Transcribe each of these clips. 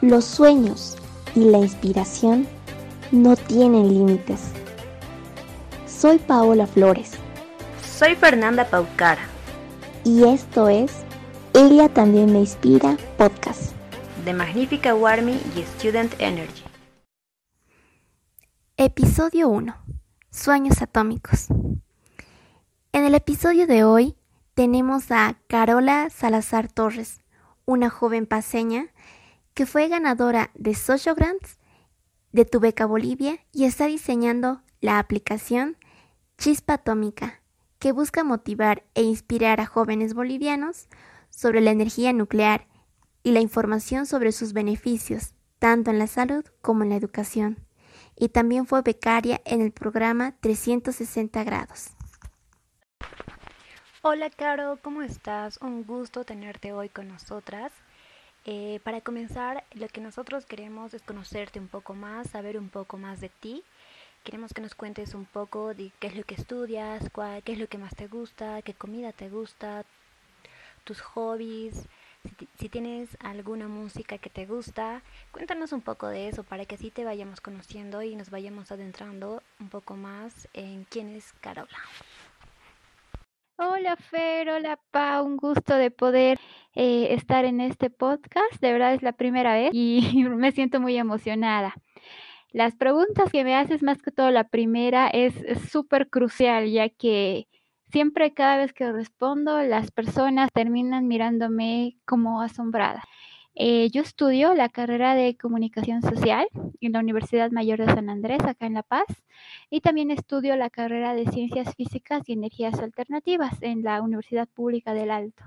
Los sueños y la inspiración no tienen límites. Soy Paola Flores. Soy Fernanda Paucara. Y esto es Ella también me inspira podcast. De Magnífica Warmy y Student Energy. Episodio 1. Sueños atómicos. En el episodio de hoy tenemos a Carola Salazar Torres, una joven paseña que fue ganadora de Social Grants de Tu Beca Bolivia y está diseñando la aplicación Chispa Atómica, que busca motivar e inspirar a jóvenes bolivianos sobre la energía nuclear y la información sobre sus beneficios, tanto en la salud como en la educación. Y también fue becaria en el programa 360 grados. Hola Caro, ¿cómo estás? Un gusto tenerte hoy con nosotras. Eh, para comenzar, lo que nosotros queremos es conocerte un poco más, saber un poco más de ti. Queremos que nos cuentes un poco de qué es lo que estudias, cuál, qué es lo que más te gusta, qué comida te gusta, tus hobbies, si, tienes alguna música que te gusta. Cuéntanos un poco de eso para que así te vayamos conociendo y nos vayamos adentrando un poco más en quién es Carola. Hola Fer, hola Pa, un gusto de poder eh, estar en este podcast. De verdad es la primera vez y me siento muy emocionada. Las preguntas que me haces, más que todo la primera, es súper crucial, ya que siempre cada vez que respondo, las personas terminan mirándome como asombrada. Eh, yo estudio la carrera de comunicación social en la Universidad Mayor de San Andrés, acá en La Paz, y también estudio la carrera de ciencias físicas y energías alternativas en la Universidad Pública del Alto.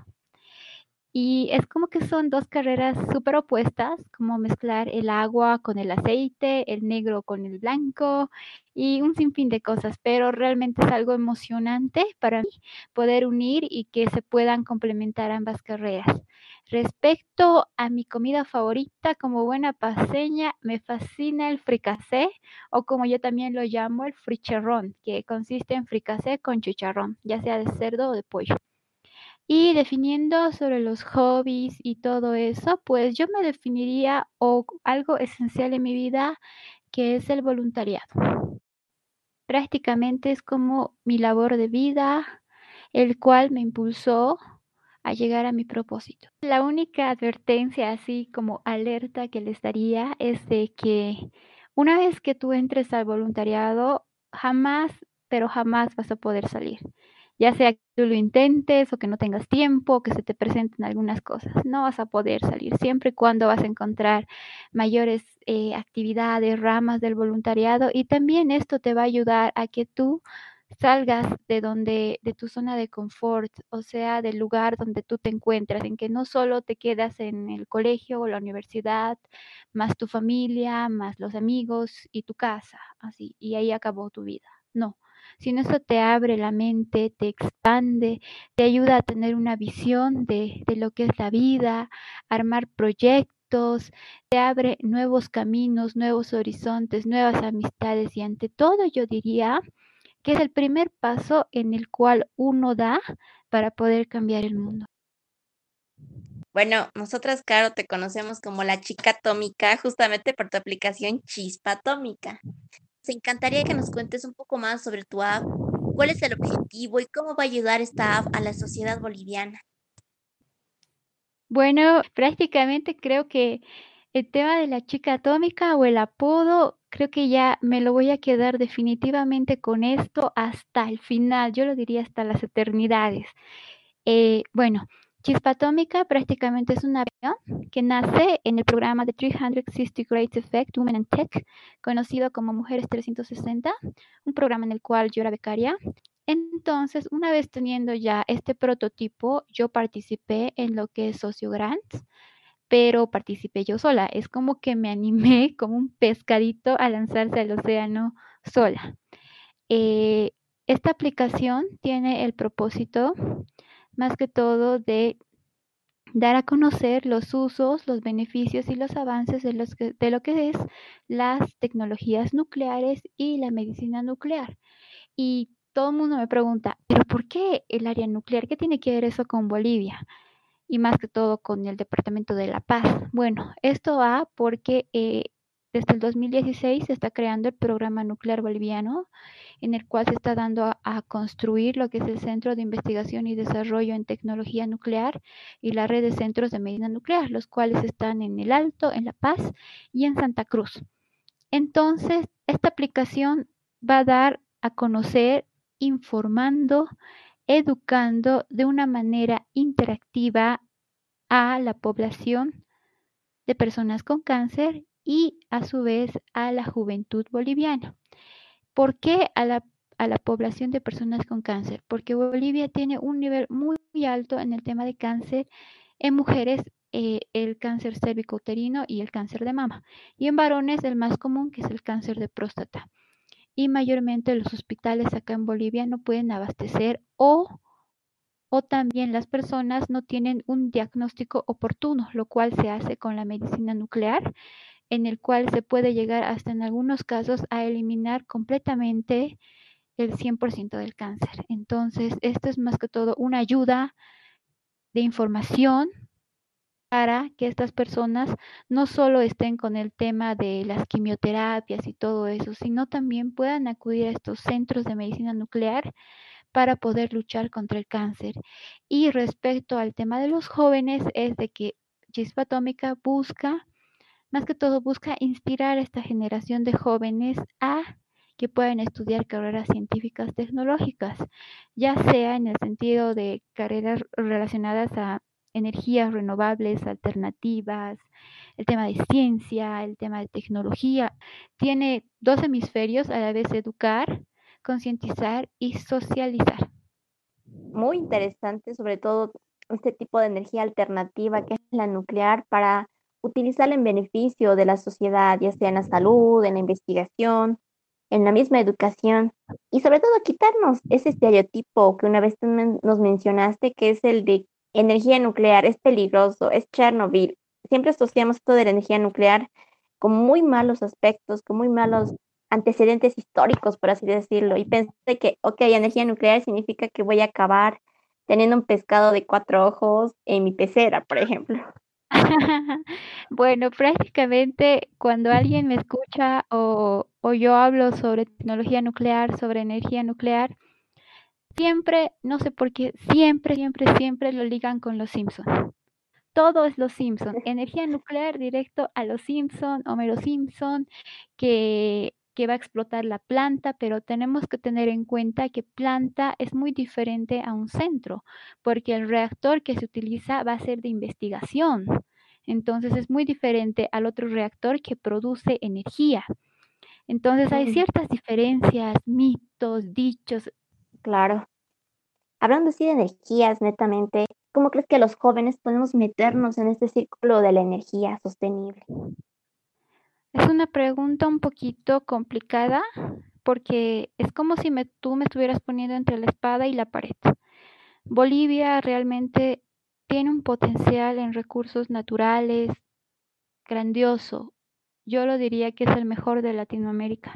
Y es como que son dos carreras súper opuestas, como mezclar el agua con el aceite, el negro con el blanco y un sinfín de cosas, pero realmente es algo emocionante para mí poder unir y que se puedan complementar ambas carreras. Respecto a mi comida favorita, como buena paseña, me fascina el fricasé o como yo también lo llamo el fricharrón, que consiste en fricasé con chicharrón, ya sea de cerdo o de pollo. Y definiendo sobre los hobbies y todo eso, pues yo me definiría o algo esencial en mi vida que es el voluntariado. Prácticamente es como mi labor de vida, el cual me impulsó a llegar a mi propósito. La única advertencia, así como alerta que les daría, es de que una vez que tú entres al voluntariado, jamás, pero jamás vas a poder salir. Ya sea que tú lo intentes o que no tengas tiempo, que se te presenten algunas cosas, no vas a poder salir. Siempre y cuando vas a encontrar mayores eh, actividades, ramas del voluntariado y también esto te va a ayudar a que tú salgas de donde, de tu zona de confort, o sea, del lugar donde tú te encuentras, en que no solo te quedas en el colegio o la universidad, más tu familia, más los amigos y tu casa, así, y ahí acabó tu vida. No, sino eso te abre la mente, te expande, te ayuda a tener una visión de, de lo que es la vida, armar proyectos, te abre nuevos caminos, nuevos horizontes, nuevas amistades y ante todo yo diría que es el primer paso en el cual uno da para poder cambiar el mundo. Bueno, nosotras, Caro, te conocemos como la chica atómica justamente por tu aplicación Chispa Atómica. Nos encantaría que nos cuentes un poco más sobre tu app, cuál es el objetivo y cómo va a ayudar esta app a la sociedad boliviana. Bueno, prácticamente creo que el tema de la chica atómica o el apodo, creo que ya me lo voy a quedar definitivamente con esto hasta el final, yo lo diría hasta las eternidades. Eh, bueno, Chispa Atómica prácticamente es un avión que nace en el programa de 360 Great Effect Women in Tech, conocido como Mujeres 360, un programa en el cual yo era becaria. Entonces, una vez teniendo ya este prototipo, yo participé en lo que es Socio Grants, pero participé yo sola. Es como que me animé como un pescadito a lanzarse al océano sola. Eh, esta aplicación tiene el propósito más que todo de dar a conocer los usos, los beneficios y los avances de, de lo que es las tecnologías nucleares y la medicina nuclear. Y todo el mundo me pregunta, ¿pero por qué el área nuclear? ¿Qué tiene que ver eso con Bolivia? Y más que todo con el Departamento de La Paz. Bueno, esto va porque eh, desde el 2016 se está creando el programa nuclear boliviano, en el cual se está dando a, construir lo que es el Centro de Investigación y Desarrollo en Tecnología Nuclear y la red de centros de medicina nuclear, los cuales están en El Alto, en La Paz y en Santa Cruz. Entonces, esta aplicación va a dar a conocer informando, educando de una manera interactiva a la población de personas con cáncer y a su vez a la juventud boliviana. ¿Por qué a la, población de personas con cáncer? Porque Bolivia tiene un nivel muy, alto en el tema de cáncer en mujeres eh, el cáncer cervicouterino y el cáncer de mama. Y en varones el más común que es el cáncer de próstata. Y mayormente los hospitales acá en Bolivia no pueden abastecer o, o también las personas no tienen un diagnóstico oportuno, lo cual se hace con la medicina nuclear en el cual se puede llegar hasta en algunos casos a eliminar completamente el 100% del cáncer. Entonces, esto es más que todo una ayuda de información para que estas personas no solo estén con el tema de las quimioterapias y todo eso, sino también puedan acudir a estos centros de medicina nuclear para poder luchar contra el cáncer. Y respecto al tema de los jóvenes, es de que Chispa Atómica busca más que todo busca inspirar a esta generación de jóvenes a que puedan estudiar carreras científicas tecnológicas, ya sea en el sentido de carreras relacionadas a energías renovables, alternativas, el tema de ciencia, el tema de tecnología. Tiene dos hemisferios a la vez educar, concientizar y socializar. Muy interesante, sobre todo este tipo de energía alternativa que es la nuclear para utilizarla en beneficio de la sociedad, ya sea en la salud, en la investigación, en la misma educación y sobre todo quitarnos ese estereotipo que una vez nos mencionaste, que es el de energía nuclear, es peligroso, es Chernobyl. Siempre asociamos esto de la energía nuclear con muy malos aspectos, con muy malos antecedentes históricos, por así decirlo. Y pensé que, ok, energía nuclear significa que voy a acabar teniendo un pescado de cuatro ojos en mi pecera, por ejemplo. Bueno, prácticamente cuando alguien me escucha o, yo hablo sobre tecnología nuclear, sobre energía nuclear, siempre, no sé por qué, siempre, siempre, siempre lo ligan con los Simpsons. Todo es los Simpsons. Energía nuclear directo a los Simpsons, Homero Simpson, que que va a explotar la planta, pero tenemos que tener en cuenta que planta es muy diferente a un centro, porque el reactor que se utiliza va a ser de investigación. Entonces es muy diferente al otro reactor que produce energía. Entonces hay ciertas diferencias, mitos, dichos. Claro. Hablando así de energías, netamente, ¿cómo crees que los jóvenes podemos meternos en este círculo de la energía sostenible? Es una pregunta un poquito complicada porque es como si me, tú me estuvieras poniendo entre la espada y la pared. Bolivia realmente tiene un potencial en recursos naturales grandioso. Yo lo diría que es el mejor de Latinoamérica.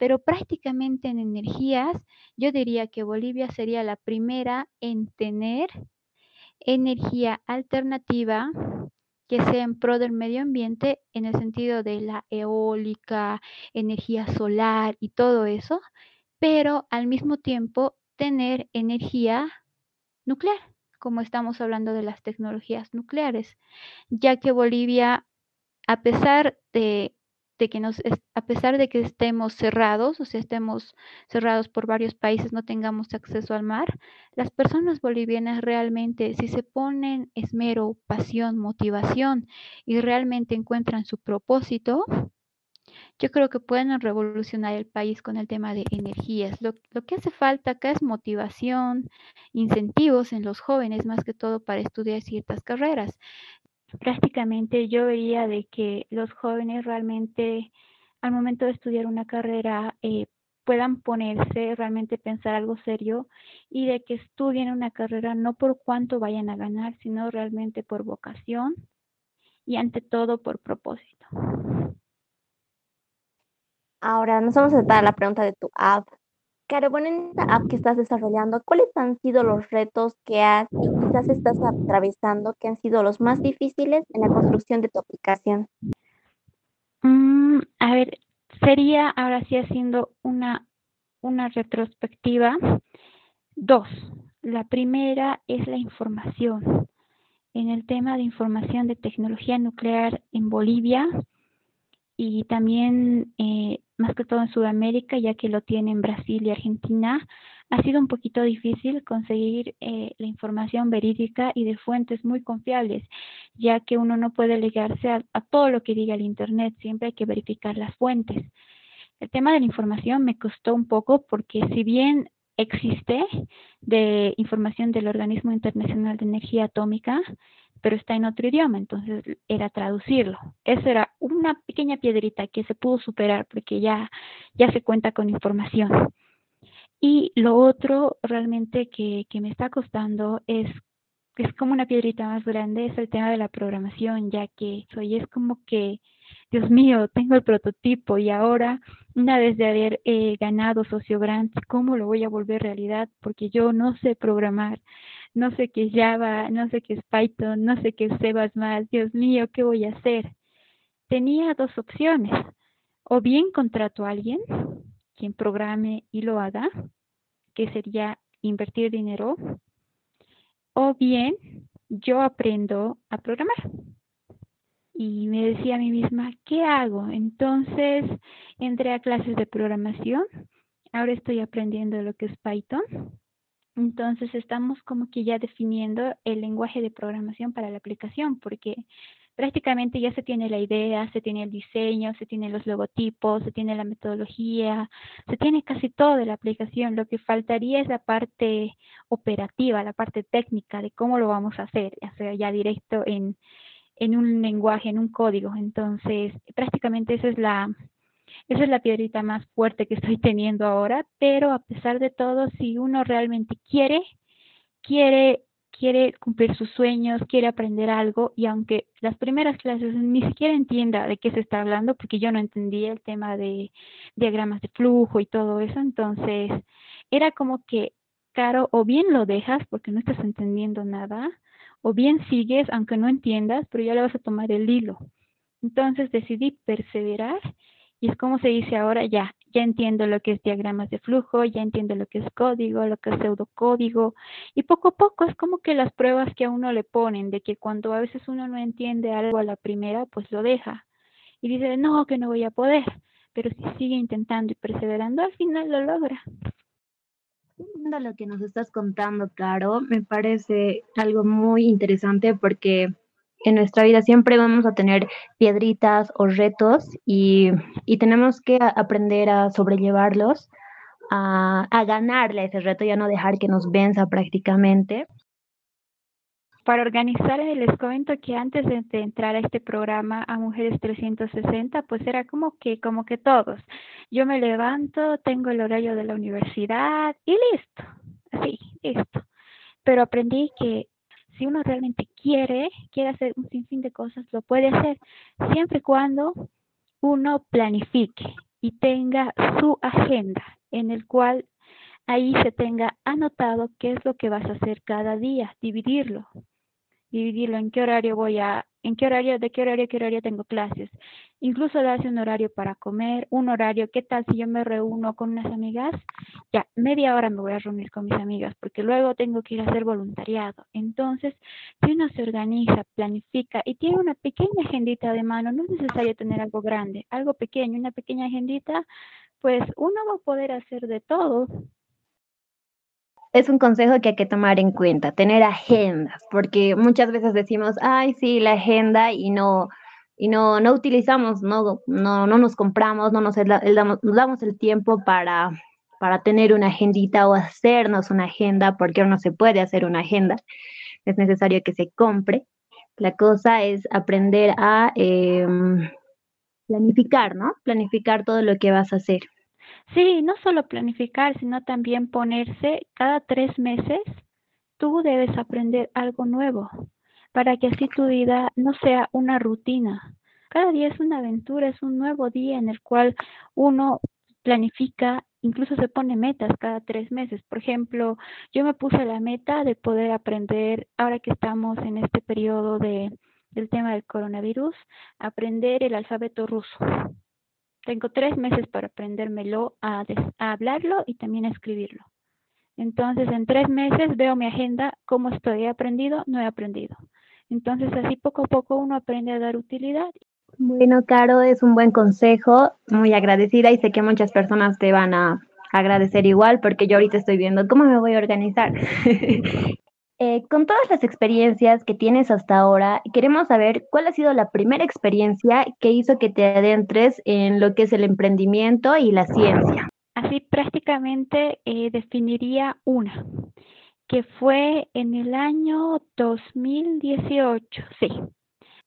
Pero prácticamente en energías, yo diría que Bolivia sería la primera en tener energía alternativa que sea en pro del medio ambiente en el sentido de la eólica, energía solar y todo eso, pero al mismo tiempo tener energía nuclear, como estamos hablando de las tecnologías nucleares, ya que Bolivia, a pesar de de que nos, a pesar de que estemos cerrados, o sea, estemos cerrados por varios países, no tengamos acceso al mar, las personas bolivianas realmente, si se ponen esmero, pasión, motivación y realmente encuentran su propósito, yo creo que pueden revolucionar el país con el tema de energías. Lo, lo, que hace falta acá es motivación, incentivos en los jóvenes, más que todo para estudiar ciertas carreras prácticamente yo vería de que los jóvenes realmente al momento de estudiar una carrera eh, puedan ponerse, realmente pensar algo serio y de que estudien una carrera no por cuánto vayan a ganar, sino realmente por vocación y ante todo por propósito. Ahora nos vamos a dar la pregunta de tu app. Caro, bueno, en esta app que estás desarrollando, ¿cuáles han sido los retos que has y quizás estás atravesando que han sido los más difíciles en la construcción de tu aplicación? Mm, a ver, sería ahora sí haciendo una, una retrospectiva. Dos. La primera es la información. En el tema de información de tecnología nuclear en Bolivia y también eh, más que todo en Sudamérica, ya que lo tiene en Brasil y Argentina, ha sido un poquito difícil conseguir eh, la información verídica y de fuentes muy confiables, ya que uno no puede ligarse a, a, todo lo que diga el Internet, siempre hay que verificar las fuentes. El tema de la información me costó un poco porque si bien existe de información del Organismo Internacional de Energía Atómica, pero está en otro idioma, entonces era traducirlo. Eso era una pequeña piedrita que se pudo superar porque ya, ya se cuenta con información. Y lo otro realmente que, que me está costando es es como una piedrita más grande, es el tema de la programación, ya que soy es como que, Dios mío, tengo el prototipo y ahora, una vez de haber eh, ganado Socio Grant, ¿cómo lo voy a volver realidad? Porque yo no sé programar, no sé qué es Java, no sé qué es Python, no sé qué es C++, Dios mío, ¿qué voy a hacer? Tenía dos opciones, o bien contrato a alguien quien programe y lo haga, que sería invertir dinero, o bien yo aprendo a programar. Y me decía a mí misma, ¿qué hago? Entonces entré a clases de programación. Ahora estoy aprendiendo lo que es Python. Entonces estamos como que ya definiendo el lenguaje de programación para la aplicación, porque prácticamente ya se tiene la idea, se tiene el diseño, se tienen los logotipos, se tiene la metodología, se tiene casi todo de la aplicación. Lo que faltaría es la parte operativa, la parte técnica de cómo lo vamos a hacer, ya sea ya directo en, en un lenguaje, en un código. Entonces, prácticamente esa es la, esa es la piedrita más fuerte que estoy teniendo ahora, pero a pesar de todo, si uno realmente quiere, quiere quiere cumplir sus sueños, quiere aprender algo y aunque las primeras clases ni siquiera entienda de qué se está hablando, porque yo no entendía el tema de diagramas de flujo y todo eso, entonces era como que, Caro, o bien lo dejas porque no estás entendiendo nada, o bien sigues aunque no entiendas, pero ya le vas a tomar el hilo. Entonces decidí perseverar y es como se dice ahora, ya, ya entiendo lo que es diagramas de flujo, ya entiendo lo que es código, lo que es pseudocódigo, y poco a poco es como que las pruebas que a uno le ponen, de que cuando a veces uno no entiende algo a la primera, pues lo deja, y dice, no, que no voy a poder, pero si sigue intentando y perseverando, al final lo logra. Lo que nos estás contando, Caro, me parece algo muy interesante porque en nuestra vida siempre vamos a tener piedritas o retos y, y tenemos que aprender a sobrellevarlos, a, a, ganarle ese reto y a no dejar que nos venza prácticamente. Para organizar, les comento que antes de, de entrar a este programa a Mujeres 360, pues era como que, como que todos. Yo me levanto, tengo el horario de la universidad y listo, así, listo. Pero aprendí que si uno realmente quiere, quiere hacer un sinfín de cosas, lo puede hacer, siempre y cuando uno planifique y tenga su agenda en el cual ahí se tenga anotado qué es lo que vas a hacer cada día, dividirlo, dividirlo en qué horario voy a en qué horario, de qué horario, qué horario tengo clases. Incluso darse un horario para comer, un horario, ¿qué tal si yo me reúno con unas amigas? Ya, media hora me voy a reunir con mis amigas porque luego tengo que ir a hacer voluntariado. Entonces, si uno se organiza, planifica y tiene una pequeña agendita de mano, no es necesario tener algo grande, algo pequeño, una pequeña agendita, pues uno va a poder hacer de todo es un consejo que hay que tomar en cuenta, tener agendas, porque muchas veces decimos, ay, sí, la agenda y no, y no, no utilizamos, no, no, no nos compramos, no nos, el, el, damos, nos damos el tiempo para, para tener una agendita o hacernos una agenda, porque no se puede hacer una agenda, es necesario que se compre. La cosa es aprender a eh, planificar, ¿no? Planificar todo lo que vas a hacer. Sí, no solo planificar, sino también ponerse cada tres meses, tú debes aprender algo nuevo para que así tu vida no sea una rutina. Cada día es una aventura, es un nuevo día en el cual uno planifica incluso se pone metas cada tres meses. Por ejemplo, yo me puse la meta de poder aprender, ahora que estamos en este periodo de, del tema del coronavirus, aprender el alfabeto ruso. Tengo tres meses para aprendérmelo, a, a hablarlo y también a escribirlo. Entonces, en tres meses veo mi agenda, cómo estoy, he aprendido, no he aprendido. Entonces, así poco a poco uno aprende a dar utilidad. Bueno, Caro, es un buen consejo, muy agradecida y sé que muchas personas te van a agradecer igual porque yo ahorita estoy viendo cómo me voy a organizar. eh, con todas las experiencias que tienes hasta ahora, queremos saber cuál ha sido la primera experiencia que hizo que te adentres en lo que es el emprendimiento y la ciencia. Así prácticamente eh, definiría una, que fue en el año 2018, sí.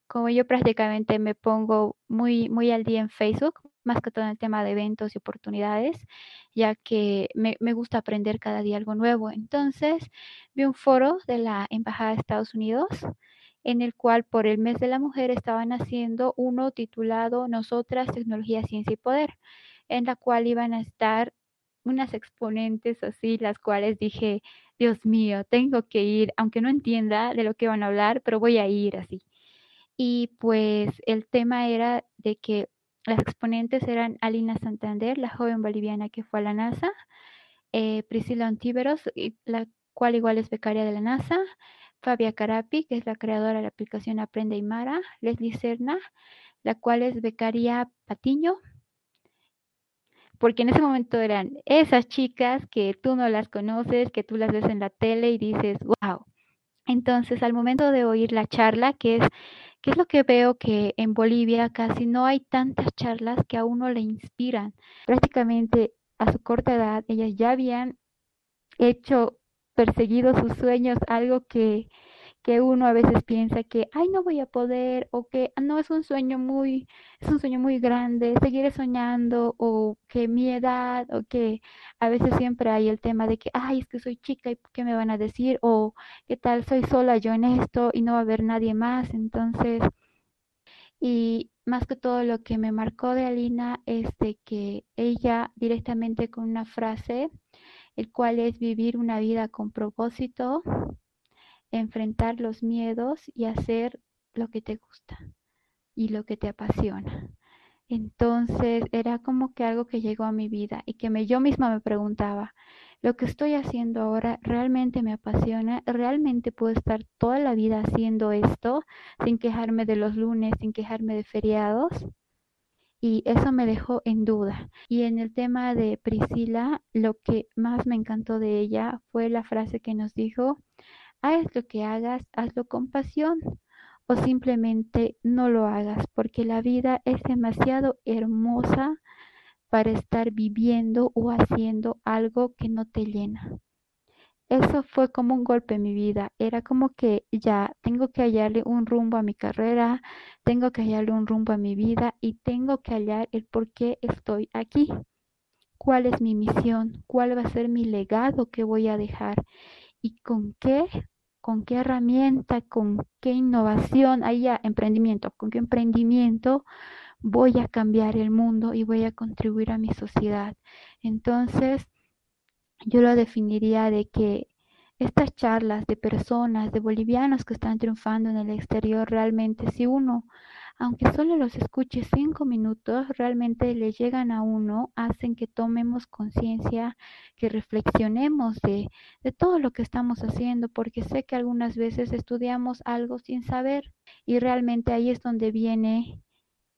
Como yo prácticamente me pongo muy, muy al día en Facebook, más que todo en el tema de eventos y oportunidades, ya que me, me gusta aprender cada día algo nuevo. Entonces, vi un foro de la Embajada de Estados Unidos en el cual por el mes de la mujer estaban haciendo uno titulado Nosotras, Tecnología, Ciencia y Poder en la cual iban a estar unas exponentes así, las cuales dije, Dios mío, tengo que ir, aunque no entienda de lo que van a hablar, pero voy a ir así. Y pues el tema era de que las exponentes eran Alina Santander, la joven boliviana que fue a la NASA, eh, Priscila Ontiveros, la cual igual es becaria de la NASA, Fabia Carapi, que es la creadora de la aplicación Aprende Aymara, Leslie Serna, la cual es becaria Patiño, porque en ese momento eran esas chicas que tú no las conoces, que tú las ves en la tele y dices, wow. Entonces, al momento de oír la charla, que es, que es lo que veo que en Bolivia casi no hay tantas charlas que a uno le inspiran. Prácticamente a su corta edad, ellas ya habían hecho, perseguido sus sueños, algo que, que uno a veces piensa que, ay, no voy a poder, o que ah, no es un sueño muy, es un sueño muy grande, seguiré soñando, o que mi edad, o que a veces siempre hay el tema de que, ay, es que soy chica y qué me van a decir, o qué tal, soy sola yo en esto y no va a haber nadie más, entonces, y más que todo lo que me marcó de Alina es de que ella directamente con una frase, el cual es vivir una vida con propósito, enfrentar los miedos y hacer lo que te gusta y lo que te apasiona. Entonces era como que algo que llegó a mi vida y que me, yo misma me preguntaba, ¿lo que estoy haciendo ahora realmente me apasiona? ¿Realmente puedo estar toda la vida haciendo esto sin quejarme de los lunes, sin quejarme de feriados? Y eso me dejó en duda. Y en el tema de Priscila, lo que más me encantó de ella fue la frase que nos dijo, haz lo que hagas, hazlo con pasión o simplemente no lo hagas porque la vida es demasiado hermosa para estar viviendo o haciendo algo que no te llena. Eso fue como un golpe en mi vida. Era como que ya tengo que hallarle un rumbo a mi carrera, tengo que hallarle un rumbo a mi vida y tengo que hallar el por qué estoy aquí. ¿Cuál es mi misión? ¿Cuál va a ser mi legado que voy a dejar? ¿Y con qué con qué herramienta, con qué innovación, ahí ya emprendimiento, con qué emprendimiento voy a cambiar el mundo y voy a contribuir a mi sociedad. Entonces, yo lo definiría de que estas charlas de personas, de bolivianos que están triunfando en el exterior, realmente si uno aunque solo los escuche cinco minutos, realmente le llegan a uno, hacen que tomemos conciencia, que reflexionemos de, de todo lo que estamos haciendo, porque sé que algunas veces estudiamos algo sin saber y realmente ahí es donde viene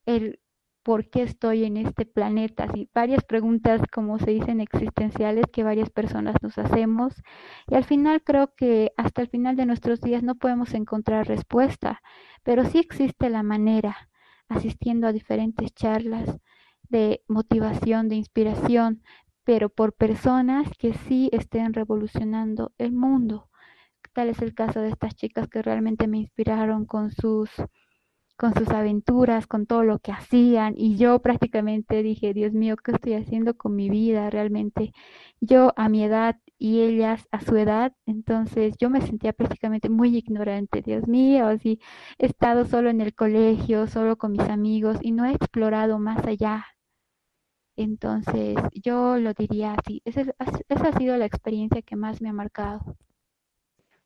el por qué estoy en este planeta. Así, varias preguntas, como se dicen, existenciales que varias personas nos hacemos. Y al final creo que hasta el final de nuestros días no podemos encontrar respuesta, pero sí existe la manera, asistiendo a diferentes charlas de motivación, de inspiración, pero por personas que sí estén revolucionando el mundo. Tal es el caso de estas chicas que realmente me inspiraron con sus con sus aventuras, con todo lo que hacían y yo prácticamente dije, Dios mío, ¿qué estoy haciendo con mi vida realmente? Yo a mi edad y ellas a su edad, entonces yo me sentía prácticamente muy ignorante, Dios mío, así he estado solo en el colegio, solo con mis amigos y no he explorado más allá. Entonces, yo lo diría así. Esa, esa ha sido la experiencia que más me ha marcado.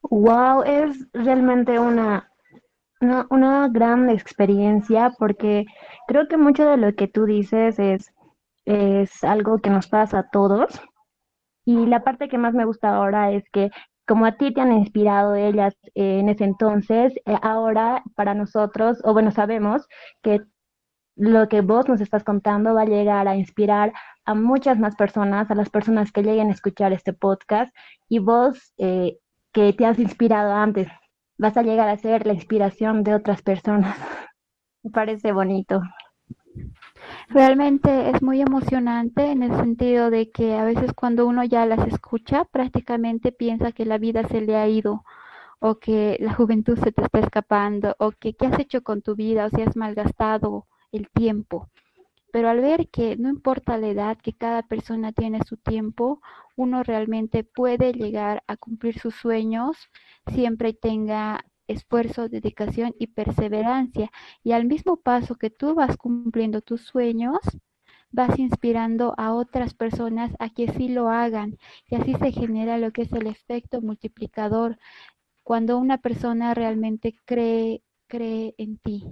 Wow, es realmente una, una, una gran experiencia porque creo que mucho de lo que tú dices es, es algo que nos pasa a todos. Y la parte que más me gusta ahora es que como a ti te han inspirado ellas en ese entonces, eh, ahora para nosotros, o bueno, sabemos que lo que vos nos estás contando va a llegar a inspirar a muchas más personas, a las personas que lleguen a escuchar este podcast y vos eh, que te has inspirado antes, vas a llegar a ser la inspiración de otras personas. Me parece bonito. Realmente es muy emocionante en el sentido de que a veces cuando uno ya las escucha, prácticamente piensa que la vida se le ha ido o que la juventud se te está escapando o que qué has hecho con tu vida o si has malgastado el tiempo. Pero al ver que no importa la edad, que cada persona tiene su tiempo, uno realmente puede llegar a cumplir sus sueños siempre tenga esfuerzo, dedicación y perseverancia. Y al mismo paso que tú vas cumpliendo tus sueños, vas inspirando a otras personas a que sí lo hagan. Y así se genera lo que es el efecto multiplicador, cuando una persona realmente cree, cree en ti.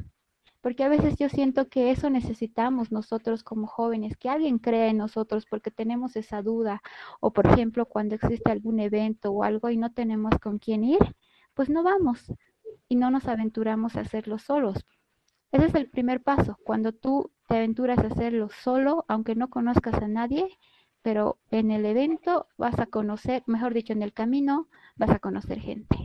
Porque a veces yo siento que eso necesitamos nosotros como jóvenes, que alguien crea en nosotros porque tenemos esa duda. O por ejemplo, cuando existe algún evento o algo y no tenemos con quién ir, pues no vamos y no nos aventuramos a hacerlo solos. Ese es el primer paso, cuando tú te aventuras a hacerlo solo, aunque no conozcas a nadie, pero en el evento vas a conocer, mejor dicho, en el camino vas a conocer gente.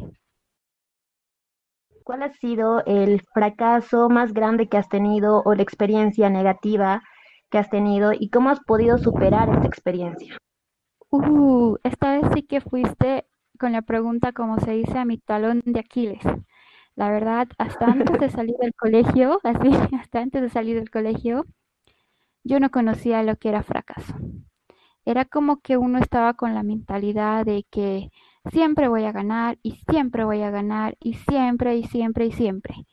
¿Cuál ha sido el fracaso más grande que has tenido o la experiencia negativa que has tenido y cómo has podido superar esta experiencia? Uh, esta vez sí que fuiste con la pregunta, como se dice, a mi talón de Aquiles. La verdad, hasta antes de salir del colegio, así, hasta antes de salir del colegio, yo no conocía lo que era fracaso. Era como que uno estaba con la mentalidad de que siempre voy a ganar y siempre voy a ganar y siempre y siempre y siempre.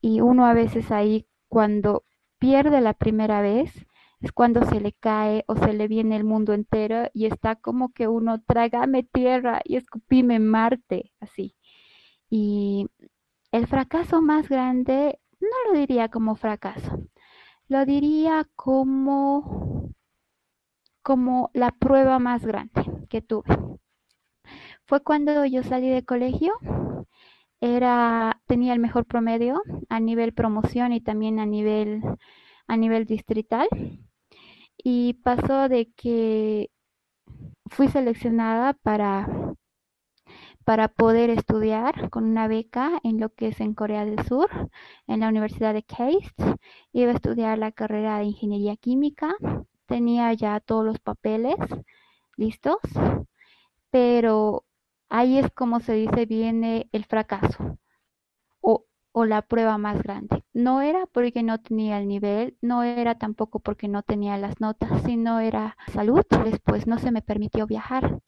Y uno a veces ahí cuando pierde la primera vez es cuando se le cae o se le viene el mundo entero y está como que uno trágame tierra y escupime Marte, así. Y el fracaso más grande no lo diría como fracaso, lo diría como como la prueba más grande que tuve. Fue cuando yo salí de colegio, era, tenía el mejor promedio a nivel promoción y también a nivel, a nivel distrital. Y pasó de que fui seleccionada para, para poder estudiar con una beca en lo que es en Corea del Sur, en la Universidad de Case. Iba a estudiar la carrera de Ingeniería Química. Tenía ya todos los papeles listos, pero Ahí es como se dice, viene el fracaso o, o la prueba más grande. No era porque no tenía el nivel, no era tampoco porque no tenía las notas, sino era salud. Después no se me permitió viajar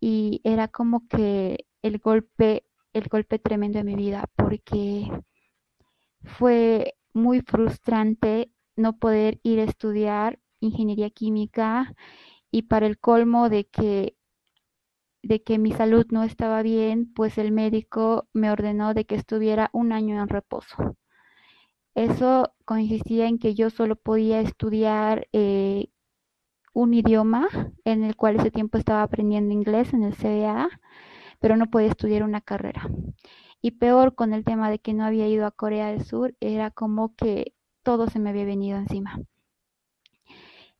y era como que el golpe, el golpe tremendo en mi vida porque fue muy frustrante no poder ir a estudiar ingeniería química y para el colmo de que de que mi salud no estaba bien, pues el médico me ordenó de que estuviera un año en reposo. Eso consistía en que yo solo podía estudiar eh, un idioma en el cual ese tiempo estaba aprendiendo inglés en el CBA, pero no podía estudiar una carrera. Y peor con el tema de que no había ido a Corea del Sur, era como que todo se me había venido encima.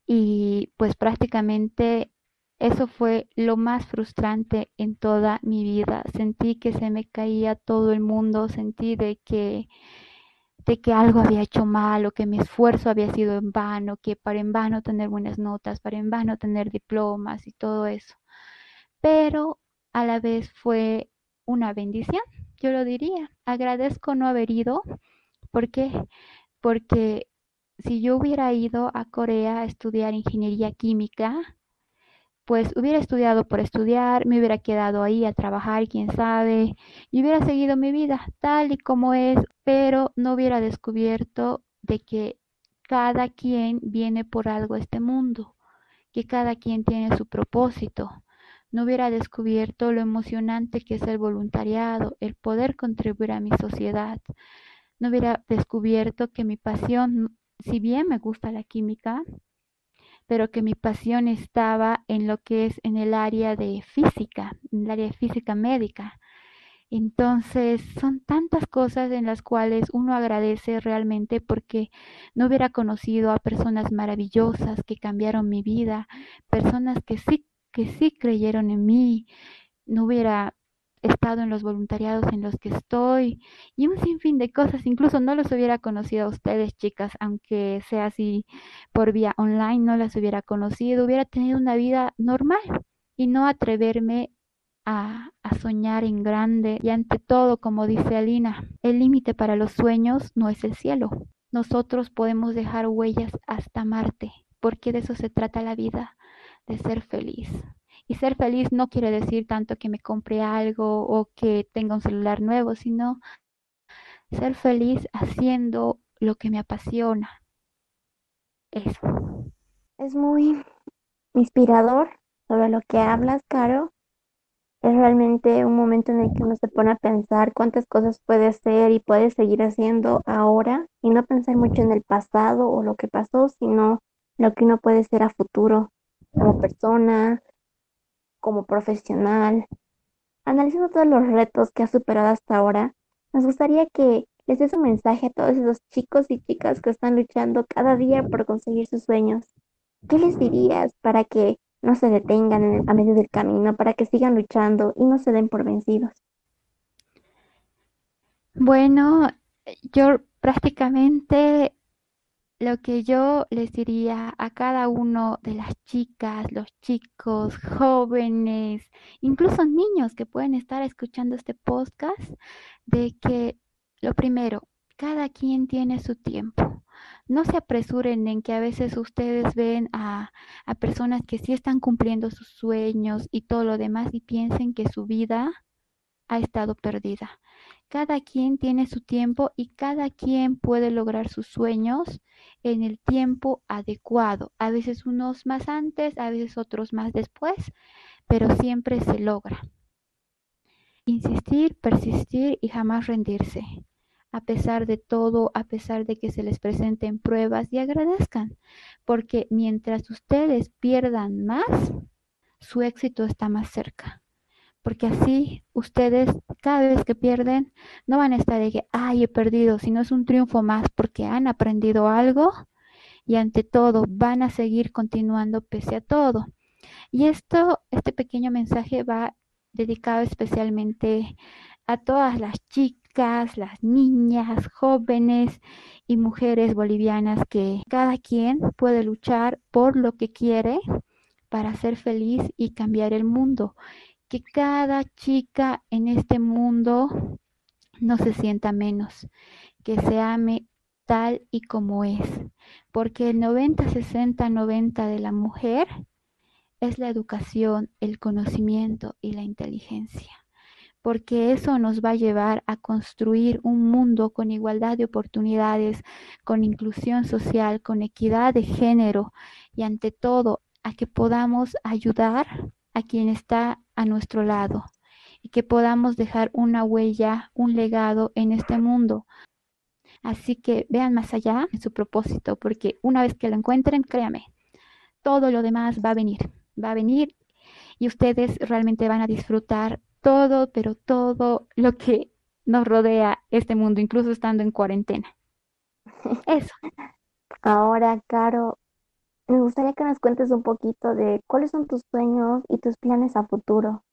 Y pues prácticamente eso fue lo más frustrante en toda mi vida. Sentí que se me caía todo el mundo, sentí de que de que algo había hecho mal o que mi esfuerzo había sido en vano, que para en vano tener buenas notas, para en vano tener diplomas y todo eso. Pero a la vez fue una bendición, yo lo diría. Agradezco no haber ido. ¿Por qué? Porque si yo hubiera ido a Corea a estudiar ingeniería química, pues hubiera estudiado por estudiar, me hubiera quedado ahí a trabajar, quién sabe, y hubiera seguido mi vida tal y como es, pero no hubiera descubierto de que cada quien viene por algo a este mundo, que cada quien tiene su propósito. No hubiera descubierto lo emocionante que es el voluntariado, el poder contribuir a mi sociedad. No hubiera descubierto que mi pasión, si bien me gusta la química, pero que mi pasión estaba en lo que es en el área de física, en el área de física médica. Entonces, son tantas cosas en las cuales uno agradece realmente porque no hubiera conocido a personas maravillosas que cambiaron mi vida, personas que sí, que sí creyeron en mí, no hubiera estado en los voluntariados en los que estoy y un sinfín de cosas. Incluso no los hubiera conocido a ustedes, chicas, aunque sea así por vía online, no las hubiera conocido, hubiera tenido una vida normal y no atreverme a, a soñar en grande. Y ante todo, como dice Alina, el límite para los sueños no es el cielo. Nosotros podemos dejar huellas hasta Marte, porque de eso se trata la vida, de ser feliz. Y ser feliz no quiere decir tanto que me compre algo o que tenga un celular nuevo, sino ser feliz haciendo lo que me apasiona. Eso. Es muy inspirador sobre lo que hablas, Caro. Es realmente un momento en el que uno se pone a pensar cuántas cosas puede hacer y puede seguir haciendo ahora y no pensar mucho en el pasado o lo que pasó, sino lo que uno puede ser a futuro como persona, como profesional, analizando todos los retos que has superado hasta ahora, nos gustaría que les des un mensaje a todos esos chicos y chicas que están luchando cada día por conseguir sus sueños. ¿Qué les dirías para que no se detengan en a medio del camino, para que sigan luchando y no se den por vencidos? Bueno, yo prácticamente lo que yo les diría a cada uno de las chicas, los chicos, jóvenes, incluso niños que pueden estar escuchando este podcast, de que lo primero, cada quien tiene su tiempo. No se apresuren en que a veces ustedes ven a, a personas que sí están cumpliendo sus sueños y todo lo demás y piensen que su vida ha estado perdida. Cada quien tiene su tiempo y cada quien puede lograr sus sueños en el tiempo adecuado. A veces unos más antes, a veces otros más después, pero siempre se logra. Insistir, persistir y jamás rendirse. A pesar de todo, a pesar de que se les presenten pruebas y agradezcan, porque mientras ustedes pierdan más, su éxito está más cerca porque así ustedes cada vez que pierden no van a estar de que, ay, he perdido, sino es un triunfo más porque han aprendido algo y ante todo van a seguir continuando pese a todo. Y esto, este pequeño mensaje va dedicado especialmente a todas las chicas, las niñas, jóvenes y mujeres bolivianas que cada quien puede luchar por lo que quiere para ser feliz y cambiar el mundo que cada chica en este mundo no se sienta menos, que se ame tal y como es, porque el 90, 60, 90 de la mujer es la educación, el conocimiento y la inteligencia, porque eso nos va a llevar a construir un mundo con igualdad de oportunidades, con inclusión social, con equidad de género y ante todo a que podamos ayudar a quien está a nuestro lado y que podamos dejar una huella, un legado en este mundo. Así que vean más allá en su propósito, porque una vez que lo encuentren, créame, todo lo demás va a venir, va a venir y ustedes realmente van a disfrutar todo, pero todo lo que nos rodea este mundo, incluso estando en cuarentena. Eso. Ahora, Caro, me gustaría que nos cuentes un poquito de cuáles son tus sueños y tus planes a futuro.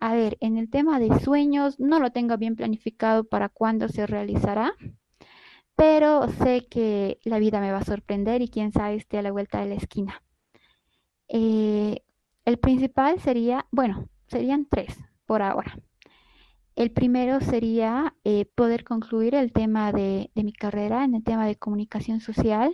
A ver, en el tema de sueños, no lo tengo bien planificado para cuándo se realizará, pero sé que la vida me va a sorprender y quién sabe esté a la vuelta de la esquina. Eh, el principal sería, bueno, serían tres por ahora. El primero sería eh, poder concluir el tema de, de mi carrera en el tema de comunicación social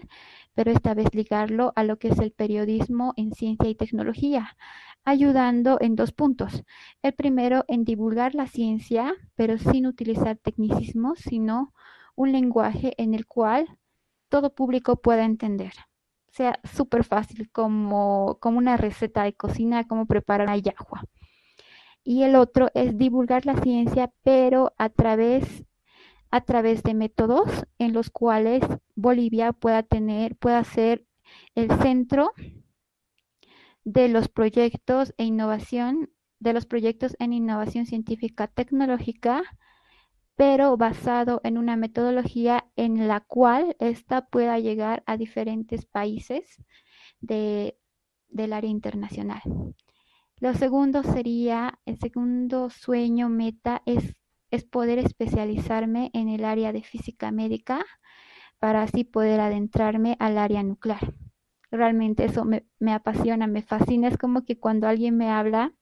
pero esta vez ligarlo a lo que es el periodismo en ciencia y tecnología, ayudando en dos puntos. El primero, en divulgar la ciencia, pero sin utilizar tecnicismos, sino un lenguaje en el cual todo público pueda entender. Sea súper fácil, como, como una receta de cocina, cómo preparar una yahua. Y el otro es divulgar la ciencia, pero a través, a través de métodos en los cuales Bolivia pueda tener, pueda ser el centro de los proyectos e innovación, de los proyectos en innovación científica tecnológica, pero basado en una metodología en la cual ésta pueda llegar a diferentes países de, del área internacional. Lo segundo sería, el segundo sueño meta es, es poder especializarme en el área de física médica para así poder adentrarme al área nuclear realmente eso me, apasiona, me fascina. Es como que cuando alguien me habla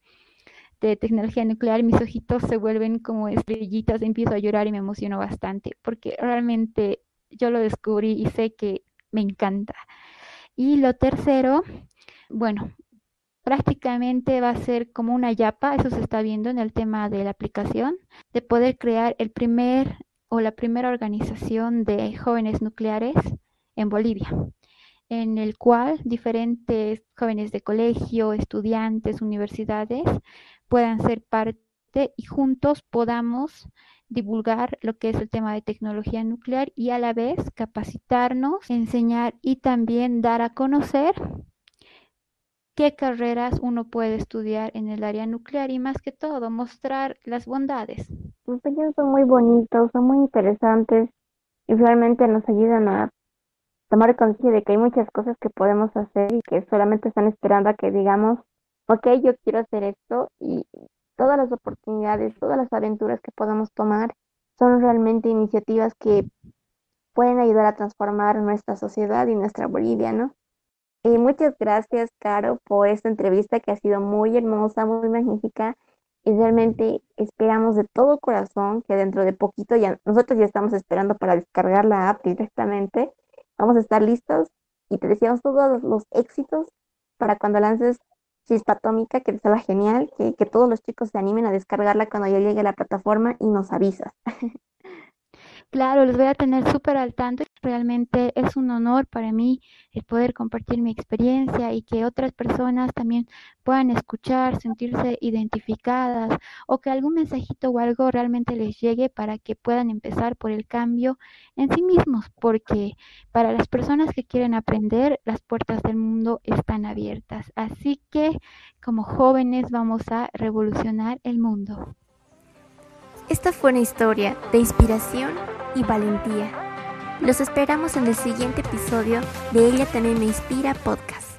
de tecnología nuclear, mis ojitos se vuelven como estrellitas, empiezo a llorar y me emociono bastante, porque realmente yo lo descubrí y sé que me encanta. Y lo tercero, bueno, prácticamente va a ser como una yapa, eso se está viendo en el tema de la aplicación, de poder crear el primer o la primera organización de jóvenes nucleares en Bolivia en el cual diferentes jóvenes de colegio, estudiantes, universidades puedan ser parte y juntos podamos divulgar lo que es el tema de tecnología nuclear y a la vez capacitarnos, enseñar y también dar a conocer qué carreras uno puede estudiar en el área nuclear y más que todo mostrar las bondades. Los pequeños son muy bonitos, son muy interesantes y realmente nos ayudan a tomar conciencia de que hay muchas cosas que podemos hacer y que solamente están esperando a que digamos, ok, yo quiero hacer esto y todas las oportunidades, todas las aventuras que podamos tomar son realmente iniciativas que pueden ayudar a transformar nuestra sociedad y nuestra Bolivia, ¿no? Y muchas gracias, Caro, por esta entrevista que ha sido muy hermosa, muy magnífica. Y realmente esperamos de todo corazón que dentro de poquito ya nosotros ya estamos esperando para descargar la app directamente Vamos a estar listos y te deseamos todos los, éxitos para cuando lances Chispa Atómica, que te genial, que, que todos los chicos se animen a descargarla cuando ya llegue a la plataforma y nos avisas. Claro, los voy a tener súper al tanto. Realmente es un honor para mí el poder compartir mi experiencia y que otras personas también puedan escuchar, sentirse identificadas o que algún mensajito o algo realmente les llegue para que puedan empezar por el cambio en sí mismos, porque para las personas que quieren aprender, las puertas del mundo están abiertas. Así que como jóvenes vamos a revolucionar el mundo. Esta fue una historia de inspiración y valentía. Los esperamos en el siguiente episodio de Ella también me inspira podcast.